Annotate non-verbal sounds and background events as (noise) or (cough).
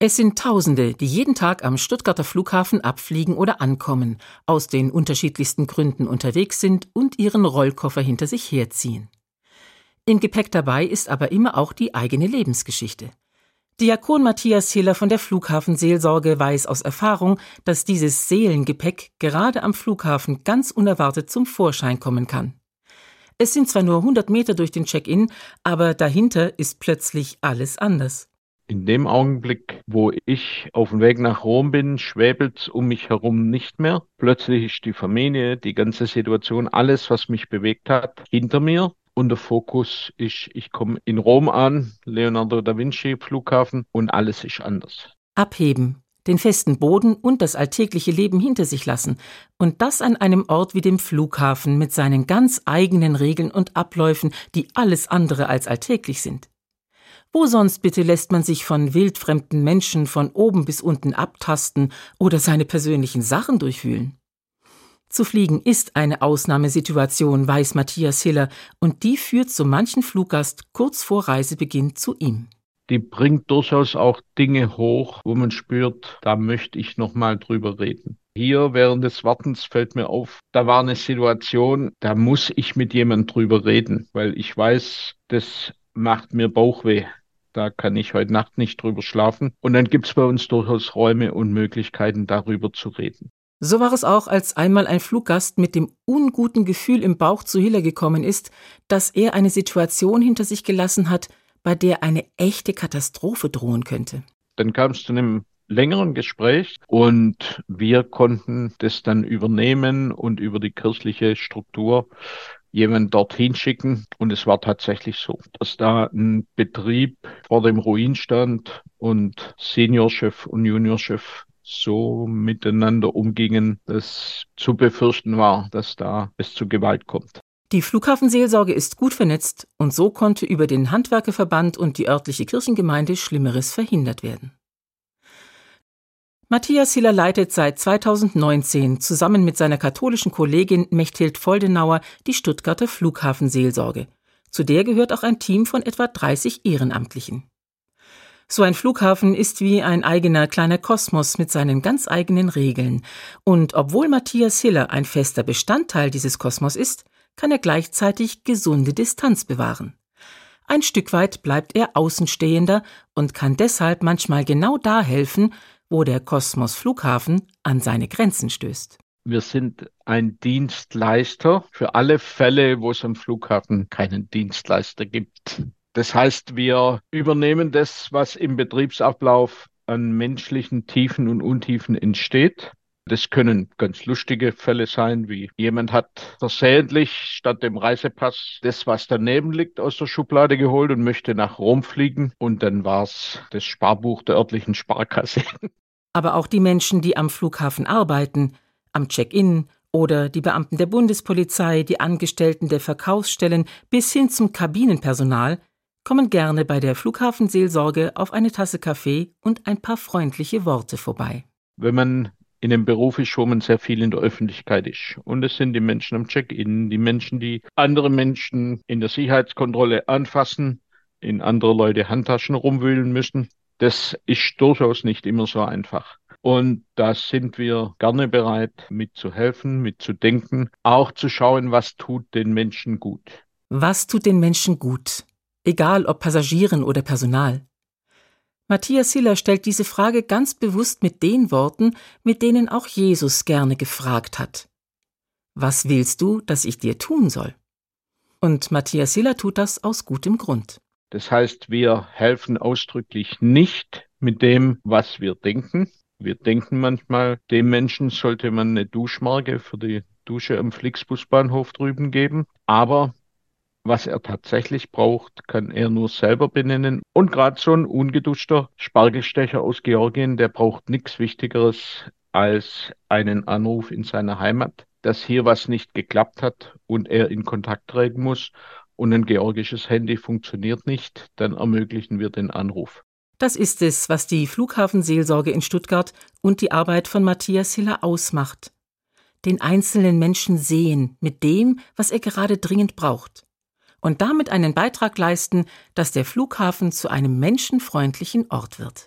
Es sind Tausende, die jeden Tag am Stuttgarter Flughafen abfliegen oder ankommen, aus den unterschiedlichsten Gründen unterwegs sind und ihren Rollkoffer hinter sich herziehen. Im Gepäck dabei ist aber immer auch die eigene Lebensgeschichte. Diakon Matthias Hiller von der Flughafenseelsorge weiß aus Erfahrung, dass dieses Seelengepäck gerade am Flughafen ganz unerwartet zum Vorschein kommen kann. Es sind zwar nur 100 Meter durch den Check-in, aber dahinter ist plötzlich alles anders. In dem Augenblick, wo ich auf dem Weg nach Rom bin, schwebelt um mich herum nicht mehr. Plötzlich ist die Familie, die ganze Situation, alles, was mich bewegt hat, hinter mir. Und der Fokus ist, ich komme in Rom an, Leonardo da Vinci Flughafen und alles ist anders. Abheben, den festen Boden und das alltägliche Leben hinter sich lassen. Und das an einem Ort wie dem Flughafen mit seinen ganz eigenen Regeln und Abläufen, die alles andere als alltäglich sind. Wo sonst bitte lässt man sich von wildfremden Menschen von oben bis unten abtasten oder seine persönlichen Sachen durchwühlen? Zu fliegen ist eine Ausnahmesituation, weiß Matthias Hiller, und die führt so manchen Fluggast kurz vor Reisebeginn zu ihm. Die bringt durchaus auch Dinge hoch, wo man spürt, da möchte ich noch mal drüber reden. Hier während des Wartens fällt mir auf, da war eine Situation, da muss ich mit jemand drüber reden, weil ich weiß, das macht mir Bauchweh. Da kann ich heute Nacht nicht drüber schlafen. Und dann gibt es bei uns durchaus Räume und Möglichkeiten, darüber zu reden. So war es auch, als einmal ein Fluggast mit dem unguten Gefühl im Bauch zu Hiller gekommen ist, dass er eine Situation hinter sich gelassen hat, bei der eine echte Katastrophe drohen könnte. Dann kam es zu einem längeren Gespräch und wir konnten das dann übernehmen und über die kirchliche Struktur jemand dorthin schicken. Und es war tatsächlich so, dass da ein Betrieb vor dem Ruin stand und Seniorchef und Juniorchef so miteinander umgingen, dass zu befürchten war, dass da es zu Gewalt kommt. Die Flughafenseelsorge ist gut vernetzt und so konnte über den Handwerkerverband und die örtliche Kirchengemeinde Schlimmeres verhindert werden. Matthias Hiller leitet seit 2019 zusammen mit seiner katholischen Kollegin Mechthild Voldenauer die Stuttgarter Flughafenseelsorge. Zu der gehört auch ein Team von etwa 30 Ehrenamtlichen. So ein Flughafen ist wie ein eigener kleiner Kosmos mit seinen ganz eigenen Regeln. Und obwohl Matthias Hiller ein fester Bestandteil dieses Kosmos ist, kann er gleichzeitig gesunde Distanz bewahren. Ein Stück weit bleibt er Außenstehender und kann deshalb manchmal genau da helfen, wo der Kosmos Flughafen an seine Grenzen stößt. Wir sind ein Dienstleister für alle Fälle, wo es am Flughafen keinen Dienstleister gibt. Das heißt, wir übernehmen das, was im Betriebsablauf an menschlichen Tiefen und Untiefen entsteht. Das können ganz lustige Fälle sein, wie jemand hat versehentlich statt dem Reisepass das, was daneben liegt, aus der Schublade geholt und möchte nach Rom fliegen. Und dann war es das Sparbuch der örtlichen Sparkasse. (laughs) Aber auch die Menschen, die am Flughafen arbeiten, am Check-in oder die Beamten der Bundespolizei, die Angestellten der Verkaufsstellen bis hin zum Kabinenpersonal kommen gerne bei der Flughafenseelsorge auf eine Tasse Kaffee und ein paar freundliche Worte vorbei. Wenn man in einem Beruf ist, wo man sehr viel in der Öffentlichkeit ist. Und es sind die Menschen am Check-in, die Menschen, die andere Menschen in der Sicherheitskontrolle anfassen, in andere Leute Handtaschen rumwühlen müssen. Das ist durchaus nicht immer so einfach. Und da sind wir gerne bereit, mitzuhelfen, mitzudenken, auch zu schauen, was tut den Menschen gut. Was tut den Menschen gut? egal ob Passagieren oder Personal. Matthias Hiller stellt diese Frage ganz bewusst mit den Worten, mit denen auch Jesus gerne gefragt hat. Was willst du, dass ich dir tun soll? Und Matthias Hiller tut das aus gutem Grund. Das heißt, wir helfen ausdrücklich nicht mit dem, was wir denken. Wir denken manchmal, dem Menschen sollte man eine Duschmarke für die Dusche am Flixbusbahnhof drüben geben. Aber was er tatsächlich braucht, kann er nur selber benennen. Und gerade so ein ungeduschter Spargelstecher aus Georgien, der braucht nichts Wichtigeres als einen Anruf in seiner Heimat, dass hier was nicht geklappt hat und er in Kontakt treten muss und ein georgisches Handy funktioniert nicht, dann ermöglichen wir den Anruf. Das ist es, was die Flughafenseelsorge in Stuttgart und die Arbeit von Matthias Hiller ausmacht. Den einzelnen Menschen sehen mit dem, was er gerade dringend braucht und damit einen Beitrag leisten, dass der Flughafen zu einem menschenfreundlichen Ort wird.